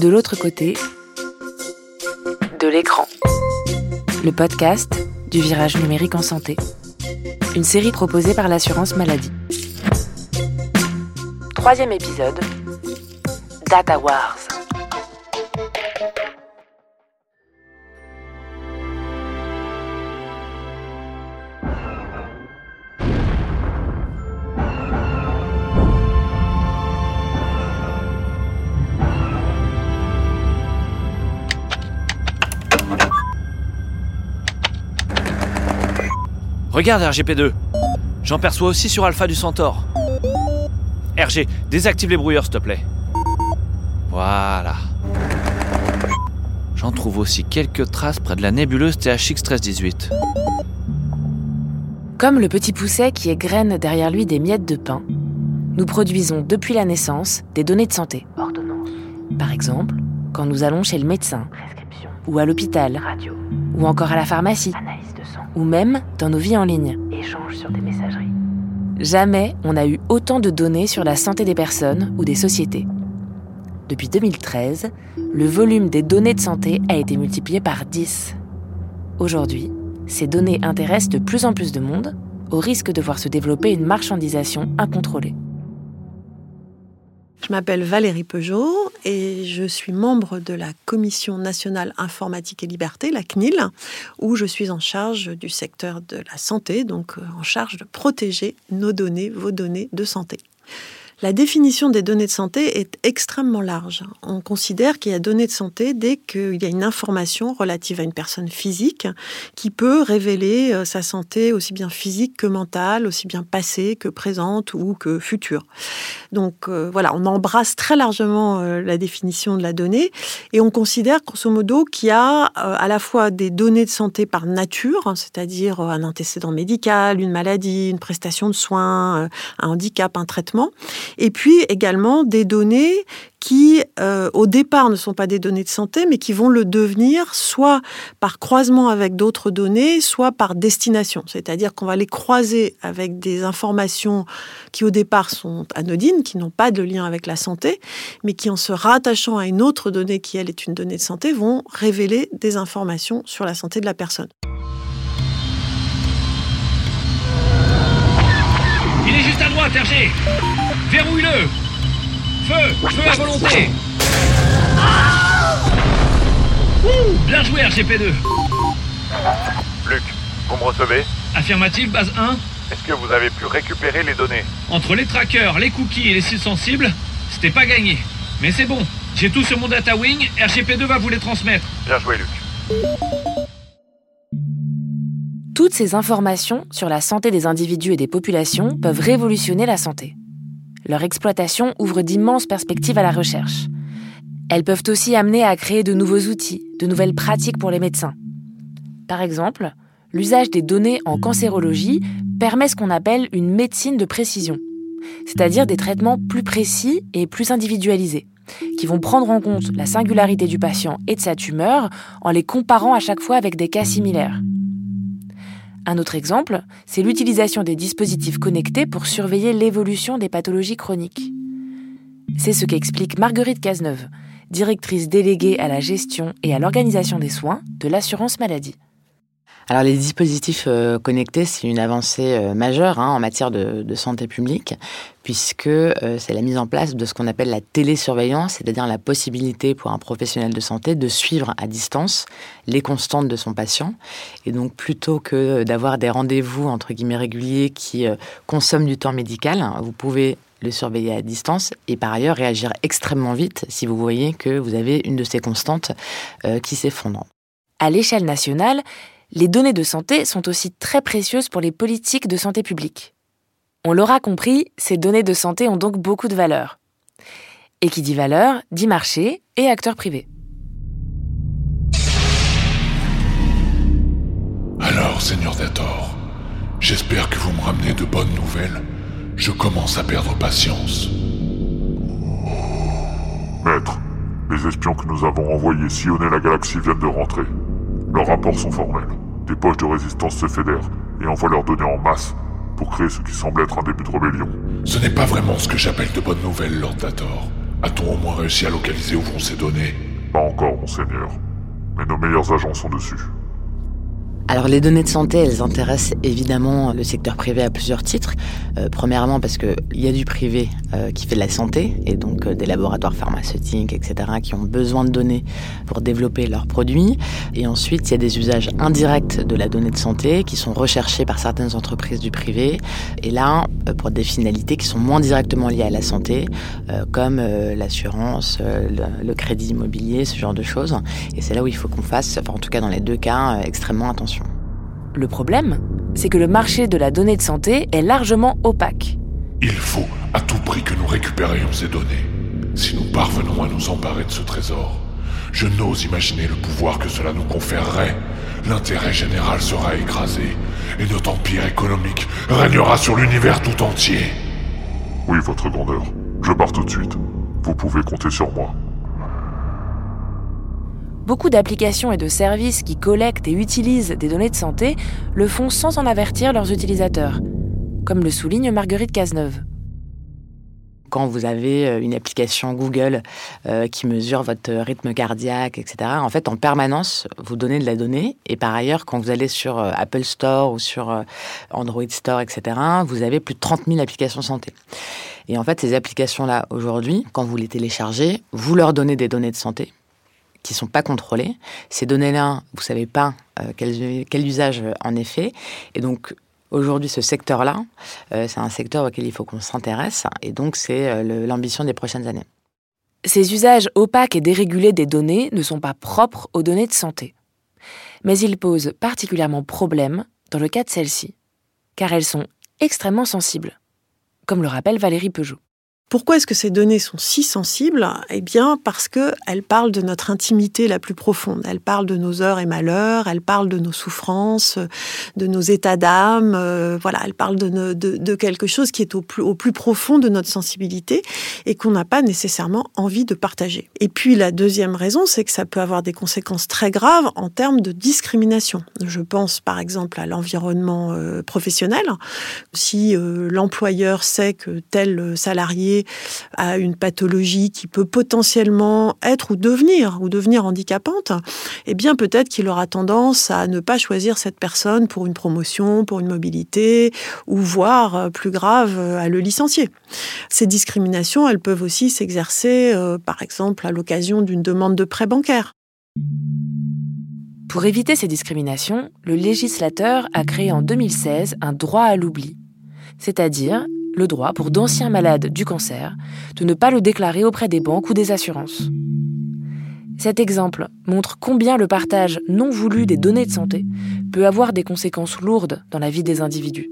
De l'autre côté de l'écran. Le podcast du virage numérique en santé. Une série proposée par l'assurance maladie. Troisième épisode. Data Wars. Regarde RGP2. J'en perçois aussi sur Alpha du Centaure. RG, désactive les brouilleurs s'il te plaît. Voilà. J'en trouve aussi quelques traces près de la nébuleuse THX 1318. Comme le petit pousset qui égrène derrière lui des miettes de pain, nous produisons depuis la naissance des données de santé. Par exemple, quand nous allons chez le médecin, ou à l'hôpital, ou encore à la pharmacie, ou même dans nos vies en ligne. Échange sur des messageries. Jamais on a eu autant de données sur la santé des personnes ou des sociétés. Depuis 2013, le volume des données de santé a été multiplié par 10. Aujourd'hui, ces données intéressent de plus en plus de monde, au risque de voir se développer une marchandisation incontrôlée. Je m'appelle Valérie Peugeot et je suis membre de la Commission nationale informatique et liberté, la CNIL, où je suis en charge du secteur de la santé, donc euh, en charge de protéger nos données, vos données de santé. La définition des données de santé est extrêmement large. On considère qu'il y a données de santé dès qu'il y a une information relative à une personne physique qui peut révéler euh, sa santé aussi bien physique que mentale, aussi bien passée que présente ou que future. Donc euh, voilà, on embrasse très largement euh, la définition de la donnée et on considère grosso modo qu'il y a à la fois des données de santé par nature, hein, c'est-à-dire un antécédent médical, une maladie, une prestation de soins, un handicap, un traitement, et puis également des données qui, euh, au départ, ne sont pas des données de santé, mais qui vont le devenir soit par croisement avec d'autres données, soit par destination. C'est-à-dire qu'on va les croiser avec des informations qui, au départ, sont anodines, qui n'ont pas de lien avec la santé, mais qui, en se rattachant à une autre donnée qui, elle, est une donnée de santé, vont révéler des informations sur la santé de la personne. Il est juste à droite, Hergé Verrouille-le Feu Feu à volonté Bien joué, RGP2 Luc, vous me recevez? Affirmative, base 1 Est-ce que vous avez pu récupérer les données? Entre les trackers, les cookies et les sites sensibles, c'était pas gagné. Mais c'est bon, j'ai tout sur mon data wing, RGP2 va vous les transmettre. Bien joué, Luc. Toutes ces informations sur la santé des individus et des populations peuvent révolutionner la santé. Leur exploitation ouvre d'immenses perspectives à la recherche. Elles peuvent aussi amener à créer de nouveaux outils, de nouvelles pratiques pour les médecins. Par exemple, l'usage des données en cancérologie permet ce qu'on appelle une médecine de précision, c'est-à-dire des traitements plus précis et plus individualisés, qui vont prendre en compte la singularité du patient et de sa tumeur en les comparant à chaque fois avec des cas similaires. Un autre exemple, c'est l'utilisation des dispositifs connectés pour surveiller l'évolution des pathologies chroniques. C'est ce qu'explique Marguerite Cazeneuve, directrice déléguée à la gestion et à l'organisation des soins de l'assurance maladie. Alors les dispositifs euh, connectés, c'est une avancée euh, majeure hein, en matière de, santé publique, puisque euh, c'est la mise en place de ce qu'on appelle la télésurveillance, c'est-à-dire la possibilité pour un professionnel de santé de suivre à distance les constantes de son patient. Et donc plutôt que d'avoir des rendez-vous entre guillemets réguliers qui consomment du temps médical, vous pouvez le surveiller à distance et par ailleurs réagir extrêmement vite si vous voyez que vous avez une de ces constantes qui s'effondre. À l'échelle nationale, les données de santé sont aussi très précieuses pour les politiques de santé publique. On l'aura compris, ces données de santé ont donc beaucoup de valeur. Et qui dit valeur, dit marché et acteurs privés. Alors, Seigneur Dator, j'espère que vous me ramenez de bonnes nouvelles. Je commence à perdre patience. Maître, les espions que nous avons envoyés sillonner la galaxie viennent de rentrer. Leurs rapports sont formels. Des poches de résistance se fédèrent et envoient leurs données en masse pour créer ce qui semble être un début de rébellion. Ce n'est pas vraiment ce que j'appelle de bonnes nouvelles, Lord Dator. A-t-on au moins réussi à localiser où vont ces données? Pas encore, monseigneur. Mais nos meilleurs agents sont dessus. Alors les données de santé, elles intéressent évidemment le secteur privé à plusieurs titres. Euh, premièrement parce qu'il y a du privé euh, qui fait de la santé, et donc euh, des laboratoires pharmaceutiques, etc., qui ont besoin de données pour développer leurs produits. Et ensuite, il y a des usages indirects de la donnée de santé qui sont recherchés par certaines entreprises du privé, et là, pour des finalités qui sont moins directement liées à la santé, comme l'assurance, le, le crédit immobilier, ce genre de choses. Et c'est là où il faut qu'on fasse, enfin en tout cas dans les deux cas, extrêmement attention. Le problème, c'est que le marché de la donnée de santé est largement opaque. Il faut à tout prix que nous récupérions ces données. Si nous parvenons à nous emparer de ce trésor, je n'ose imaginer le pouvoir que cela nous conférerait. L'intérêt général sera écrasé et notre empire économique régnera sur l'univers tout entier. Oui, votre grandeur. Je pars tout de suite. Vous pouvez compter sur moi. Beaucoup d'applications et de services qui collectent et utilisent des données de santé le font sans en avertir leurs utilisateurs, comme le souligne Marguerite Cazeneuve quand vous avez euh, une application Google euh, qui mesure votre rythme cardiaque, etc., en fait, en permanence, vous donnez de la donnée. Et par ailleurs, quand vous allez sur euh, Apple Store ou sur Android Store, etc., vous avez plus de 30 000 applications santé. Et en fait, ces applications-là, aujourd'hui, quand vous les téléchargez, vous leur donnez des données de santé qui sont pas contrôlées. Ces données-là, vous savez pas euh, quel, usage en est fait. Et donc, aujourd'hui, ce secteur-là, euh, c'est un secteur auquel il faut qu'on s'intéresse. Et donc, c'est euh, l'ambition des prochaines années. Ces usages opaques et dérégulés des données ne sont pas propres aux données de santé. Mais ils posent particulièrement problème dans le cas de celles-ci, car elles sont extrêmement sensibles, comme le rappelle Valérie Peugeot. Pourquoi est-ce que ces données sont si sensibles? Eh bien, parce qu'elles parlent de notre intimité la plus profonde. Elles parlent de nos heures et malheurs, elles parlent de nos souffrances, de nos états d'âme. Euh, voilà, elles parlent de, quelque chose qui est au plus, au plus profond de notre sensibilité et qu'on n'a pas nécessairement envie de partager. Et puis, la deuxième raison, c'est que ça peut avoir des conséquences très graves en termes de discrimination. Je pense par exemple à l'environnement euh, professionnel. Si euh, l'employeur sait que tel salarié à une pathologie qui peut potentiellement être ou devenir ou devenir handicapante, eh bien peut-être qu'il aura tendance à ne pas choisir cette personne pour une promotion, pour une mobilité ou voire euh, plus grave à le licencier. Ces discriminations, elles peuvent aussi s'exercer euh, par exemple à l'occasion d'une demande de prêt bancaire. Pour éviter ces discriminations, le législateur a créé en 2016 un droit à l'oubli, c'est-à-dire le droit pour d'anciens malades du cancer de ne pas le déclarer auprès des banques ou des assurances. Cet exemple montre combien le partage non voulu des données de santé peut avoir des conséquences lourdes dans la vie des individus.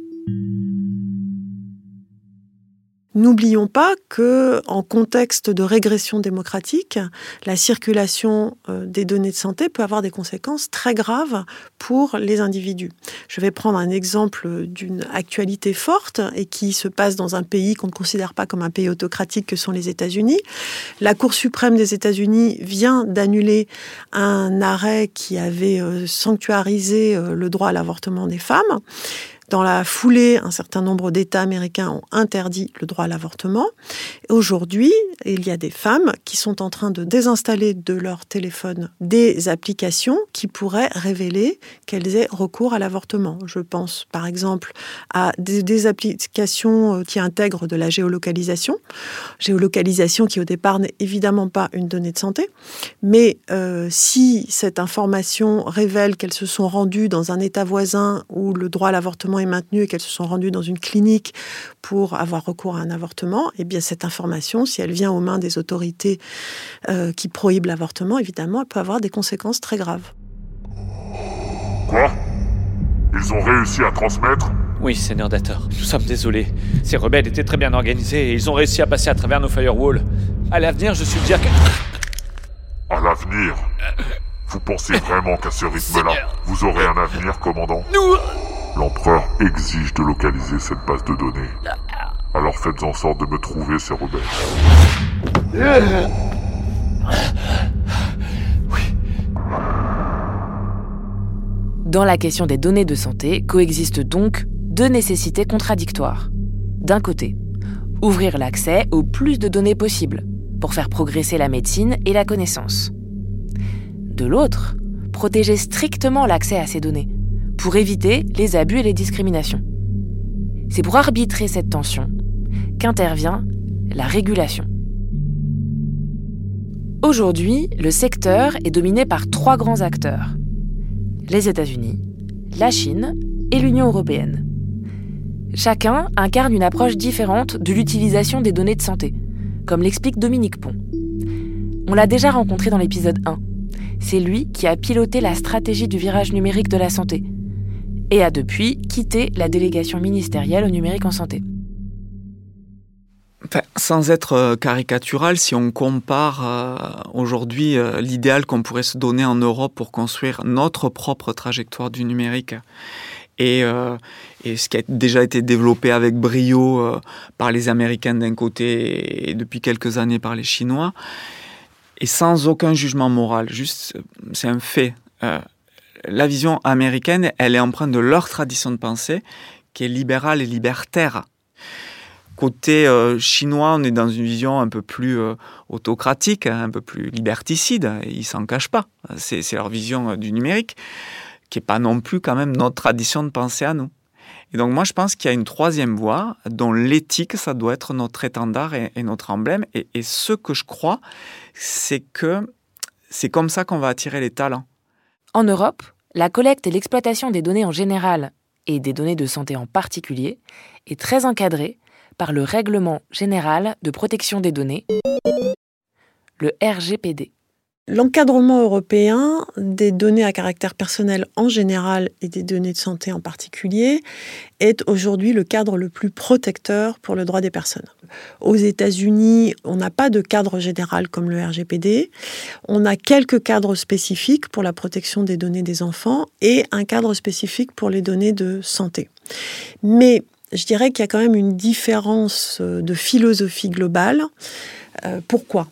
N'oublions pas que, en contexte de régression démocratique, la circulation euh, des données de santé peut avoir des conséquences très graves pour les individus. Je vais prendre un exemple d'une actualité forte et qui se passe dans un pays qu'on ne considère pas comme un pays autocratique que sont les États-Unis. La Cour suprême des États-Unis vient d'annuler un arrêt qui avait euh, sanctuarisé euh, le droit à l'avortement des femmes. Dans la foulée, un certain nombre d'États américains ont interdit le droit à l'avortement. Aujourd'hui, il y a des femmes qui sont en train de désinstaller de leur téléphone des applications qui pourraient révéler qu'elles aient recours à l'avortement. Je pense par exemple à des, applications euh, qui intègrent de la géolocalisation. Géolocalisation qui au départ n'est évidemment pas une donnée de santé, mais euh, si cette information révèle qu'elles se sont rendues dans un État voisin où le droit à l'avortement est maintenue et qu'elles se sont rendues dans une clinique pour avoir recours à un avortement, eh bien cette information, si elle vient aux mains des autorités euh, qui prohibent l'avortement, évidemment, elle peut avoir des conséquences très graves. Quoi? Ils ont réussi à transmettre? Oui, Seigneur Dator, nous sommes désolés. Ces rebelles étaient très bien organisés et ils ont réussi à passer à travers nos firewalls. À l'avenir, je suis dire que... À l'avenir? Vous pensez vraiment qu'à ce rythme-là, vous aurez un avenir, commandant? Nous... L'empereur exige de localiser cette base de données. Alors faites en sorte de me trouver ces rebelles. Dans la question des données de santé coexistent donc deux nécessités contradictoires. D'un côté, ouvrir l'accès au plus de données possible, pour faire progresser la médecine et la connaissance. De l'autre, protéger strictement l'accès à ces données, pour éviter les abus et les discriminations. C'est pour arbitrer cette tension qu'intervient la régulation. Aujourd'hui, le secteur est dominé par trois grands acteurs. Les États-Unis, la Chine et l'Union européenne. Chacun incarne une approche différente de l'utilisation des données de santé, comme l'explique Dominique Pont. On l'a déjà rencontré dans l'épisode 1. C'est lui qui a piloté la stratégie du virage numérique de la santé et a depuis quitté la délégation ministérielle au numérique en santé. sans être euh, caricatural, si on compare euh, aujourd'hui euh, l'idéal qu'on pourrait se donner en Europe pour construire notre propre trajectoire du numérique et, et ce qui a déjà été développé avec brio par les Américains d'un côté et depuis quelques années par les Chinois, et sans aucun jugement moral, juste c'est un fait la vision américaine, elle est empreinte de leur tradition de pensée, qui est libérale et libertaire. Côté euh, chinois, on est dans une vision un peu plus euh, autocratique, hein, un peu plus liberticide, et ils s'en cachent pas. C'est leur vision euh, du numérique, qui n'est pas non plus quand même notre tradition de pensée à nous. Et donc moi, je pense qu'il y a une troisième voie, dont l'éthique, ça doit être notre étendard et, notre emblème. Et, et ce que je crois, c'est que c'est comme ça qu'on va attirer les talents. En Europe, la collecte et l'exploitation des données en général et des données de santé en particulier est très encadrée par le Règlement général de protection des données, le RGPD. L'encadrement européen des données à caractère personnel en général et des données de santé en particulier est aujourd'hui le cadre le plus protecteur pour le droit des personnes. Aux États-Unis, on n'a pas de cadre général comme le RGPD. On a quelques cadres spécifiques pour la protection des données des enfants et un cadre spécifique pour les données de santé. Mais je dirais qu'il y a quand même une différence de philosophie globale euh, pourquoi?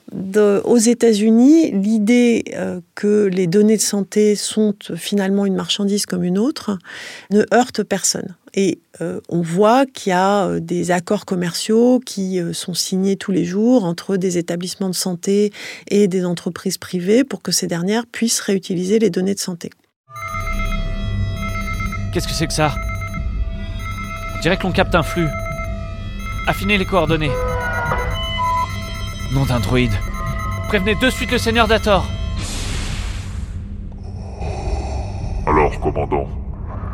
Aux États-Unis, l'idée euh, que les données de santé sont finalement une marchandise comme une autre ne heurte personne. Et euh, on voit qu'il y a des accords commerciaux qui sont signés tous les jours entre des établissements de santé et des entreprises privées pour que ces dernières puissent réutiliser les données de santé. Qu'est-ce que c'est que ça? On dirait que l'on capte un flux. Affinez les coordonnées. Nom d'un druide. Prévenez de suite le seigneur d'Ator. Alors, commandant,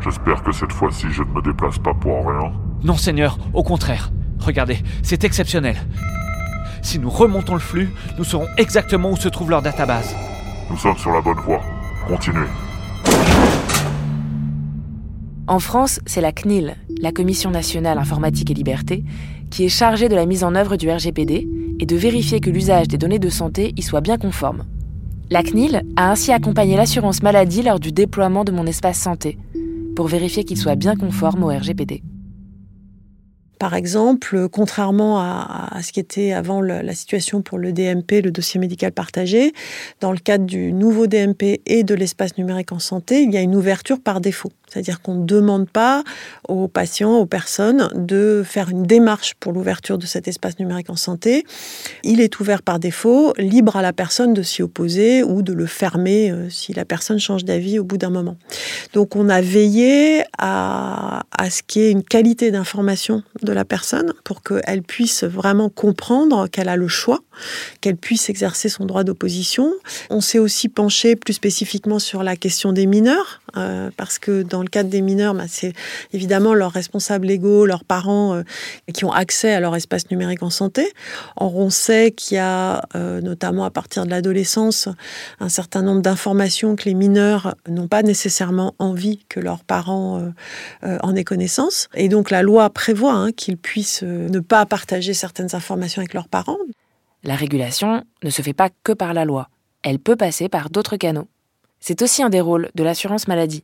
j'espère que cette fois-ci je ne me déplace pas pour rien. Non, seigneur, au contraire. Regardez, c'est exceptionnel. Si nous remontons le flux, nous saurons exactement où se trouve leur database. Nous sommes sur la bonne voie. Continuez. En France, c'est la CNIL, la Commission nationale informatique et liberté, qui est chargée de la mise en œuvre du RGPD et de vérifier que l'usage des données de santé y soit bien conforme. La CNIL a ainsi accompagné l'assurance maladie lors du déploiement de mon espace santé, pour vérifier qu'il soit bien conforme au RGPD. Par exemple, contrairement à, ce qui était avant la situation pour le DMP, le dossier médical partagé, dans le cadre du nouveau DMP et de l'espace numérique en santé, il y a une ouverture par défaut. C'est-à-dire qu'on ne demande pas aux patients, aux personnes de faire une démarche pour l'ouverture de cet espace numérique en santé. Il est ouvert par défaut, libre à la personne de s'y opposer ou de le fermer euh, si la personne change d'avis au bout d'un moment. Donc on a veillé à, ce qu'il y ait une qualité d'information de la personne pour qu'elle puisse vraiment comprendre qu'elle a le choix, qu'elle puisse exercer son droit d'opposition. On s'est aussi penché plus spécifiquement sur la question des mineurs, euh, parce que dans le cadre des mineurs, bah, c'est évidemment leurs responsables légaux, leurs parents euh, qui ont accès à leur espace numérique en santé. Or, on sait qu'il y a, euh, notamment à partir de l'adolescence, un certain nombre d'informations que les mineurs n'ont pas nécessairement envie que leurs parents en aient connaissance. Et donc, la loi prévoit hein, qu'ils puissent ne pas partager certaines informations avec leurs parents. La régulation ne se fait pas que par la loi. Elle peut passer par d'autres canaux. C'est aussi un des rôles de l'assurance maladie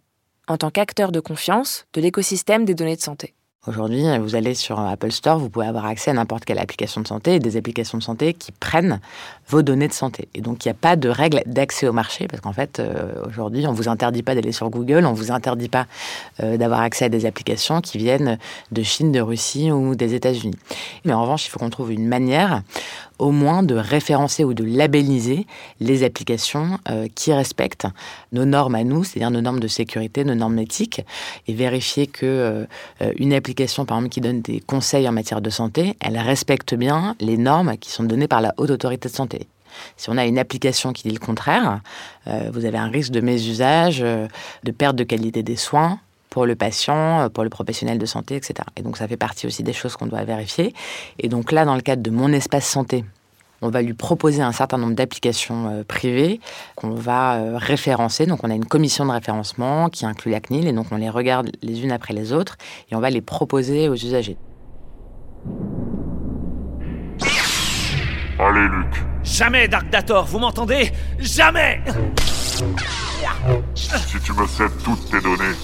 en tant qu'acteur de confiance de l'écosystème des données de santé. Aujourd'hui, vous allez sur Apple Store, vous pouvez avoir accès à n'importe quelle application de santé et des applications de santé qui prennent vos données de santé. Et donc, il n'y a pas de règle d'accès au marché parce qu'en fait, euh, aujourd'hui, on ne vous interdit pas d'aller sur Google, on ne vous interdit pas euh, d'avoir accès à des applications qui viennent de Chine, de Russie ou des États-Unis. Mais en revanche, il faut qu'on trouve une manière au moins de référencer ou de labelliser les applications euh, qui respectent nos normes à nous, c'est-à-dire nos normes de sécurité, nos normes éthiques, et vérifier que euh, euh, une application, par exemple, qui donne des conseils en matière de santé, elle respecte bien les normes qui sont données par la haute autorité de santé. Si on a une application qui dit le contraire, vous avez un risque de mésusage, de perte de qualité des soins, pour le patient, euh, pour le professionnel de santé, etc. Et donc ça fait partie aussi des choses qu'on doit vérifier. Et donc là, dans le cadre de mon espace santé, on va lui proposer un certain nombre d'applications euh, privées qu'on va euh, référencer. Donc on a une commission de référencement qui inclut la CNIL et donc on les regarde les unes après les autres et on va les proposer aux usagers. Allez Luc. Jamais Dark Dator, vous m'entendez? Jamais Si tu me cèdes toutes tes données,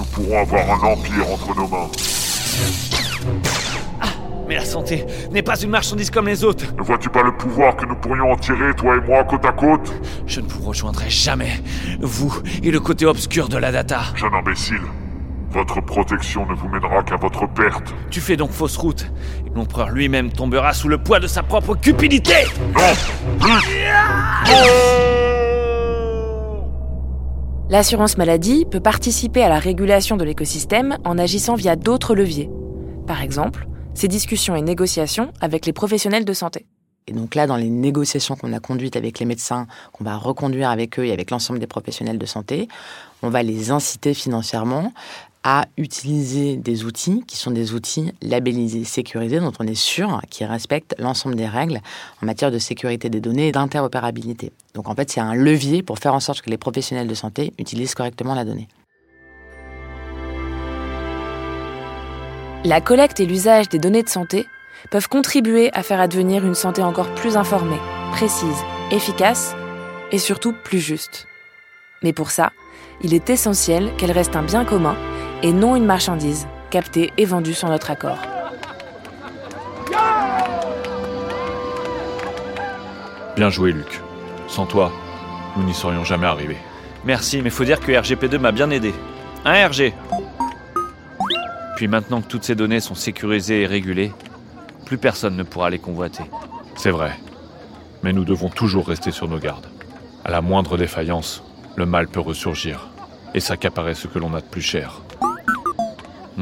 nous pourrons avoir un empire entre nos mains. Ah, mais la santé n'est pas une marchandise comme les autres. Ne vois-tu pas le pouvoir que nous pourrions en tirer, toi et moi, côte à côte? Je ne vous rejoindrai jamais, vous et le côté obscur de la data. Jeune imbécile, votre protection ne vous mènera qu'à votre perte. Tu fais donc fausse route. L'empereur lui-même tombera sous le poids de sa propre cupidité. Non Plus L'assurance maladie peut participer à la régulation de l'écosystème en agissant via d'autres leviers. Par exemple, ses discussions et négociations avec les professionnels de santé. Et donc là, dans les négociations qu'on a conduites avec les médecins, qu'on va reconduire avec eux et avec l'ensemble des professionnels de santé, on va les inciter financièrement à utiliser des outils qui sont des outils labellisés, sécurisés, dont on est sûr qu'ils respectent l'ensemble des règles en matière de sécurité des données et d'interopérabilité. Donc en fait, c'est un levier pour faire en sorte que les professionnels de santé utilisent correctement la donnée. La collecte et l'usage des données de santé peuvent contribuer à faire advenir une santé encore plus informée, précise, efficace et surtout plus juste. Mais pour ça, il est essentiel qu'elle reste un bien commun et non une marchandise captée et vendue sans notre accord. Bien joué, Luc. Sans toi, nous n'y serions jamais arrivés. Merci, mais faut dire que RGP2 m'a bien aidé. Un RG Puis maintenant que toutes ces données sont sécurisées et régulées, plus personne ne pourra les convoiter. C'est vrai. Mais nous devons toujours rester sur nos gardes. À la moindre défaillance, le mal peut ressurgir et s'accaparer ce que l'on a de plus cher.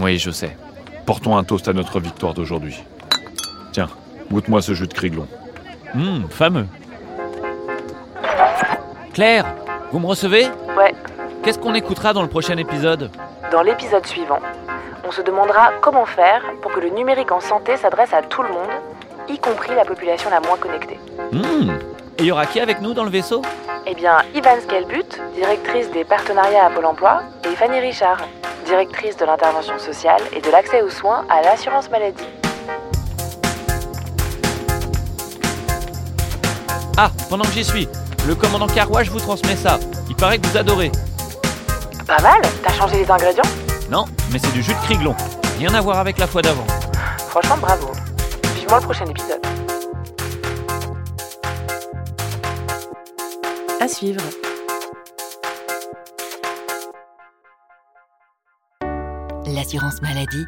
Oui, je sais. Portons un toast à notre victoire d'aujourd'hui. Tiens, goûte-moi ce jus de criglon. Hum, fameux. Claire, vous me recevez? Ouais. Qu'est-ce qu'on écoutera dans le prochain épisode? Dans l'épisode suivant, on se demandera comment faire pour que le numérique en santé s'adresse à tout le monde, y compris la population la moins connectée. Hum. Et il y aura qui avec nous dans le vaisseau? Eh bien, Ivan Skelbut, directrice des partenariats à Pôle emploi, et Fanny Richard, directrice de l'intervention sociale et de l'accès aux soins à l'assurance maladie. Ah, pendant que j'y suis, le commandant Carouage vous transmet ça. Il paraît que vous adorez. Pas mal T'as changé les ingrédients? Non, mais c'est du jus de criglon. Rien à voir avec la fois d'avant. Franchement, bravo. Vivement le prochain épisode. À suivre. L'assurance maladie